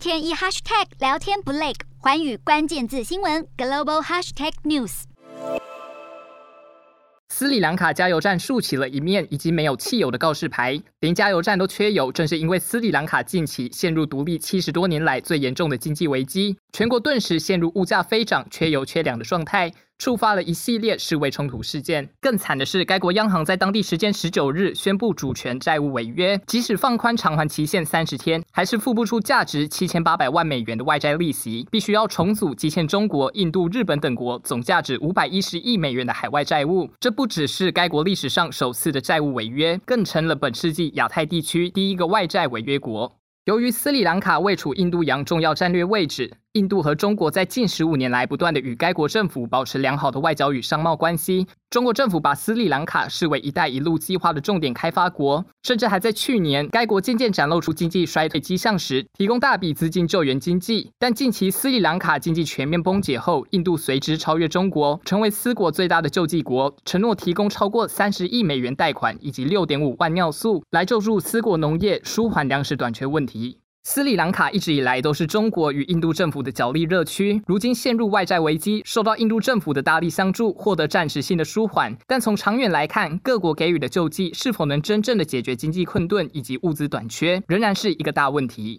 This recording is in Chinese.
天一 hashtag 聊天不累，环宇关键字新闻 global hashtag news。斯里兰卡加油站竖起了一面已经没有汽油的告示牌，连加油站都缺油，正是因为斯里兰卡近期陷入独立七十多年来最严重的经济危机，全国顿时陷入物价飞涨、缺油缺粮的状态。触发了一系列示威冲突事件。更惨的是，该国央行在当地时间十九日宣布主权债务违约，即使放宽偿还期限三十天，还是付不出价值七千八百万美元的外债利息，必须要重组积欠中国、印度、日本等国总价值五百一十亿美元的海外债务。这不只是该国历史上首次的债务违约，更成了本世纪亚太地区第一个外债违约国。由于斯里兰卡位处印度洋重要战略位置。印度和中国在近十五年来不断的与该国政府保持良好的外交与商贸关系。中国政府把斯里兰卡视为“一带一路”计划的重点开发国，甚至还在去年该国渐渐展露出经济衰退迹象时，提供大笔资金救援经济。但近期斯里兰卡经济全面崩解后，印度随之超越中国，成为斯国最大的救济国，承诺提供超过三十亿美元贷款以及六点五万尿素来救助斯国农业，舒缓粮食短缺问题。斯里兰卡一直以来都是中国与印度政府的角力热区，如今陷入外债危机，受到印度政府的大力相助，获得暂时性的舒缓。但从长远来看，各国给予的救济是否能真正的解决经济困顿以及物资短缺，仍然是一个大问题。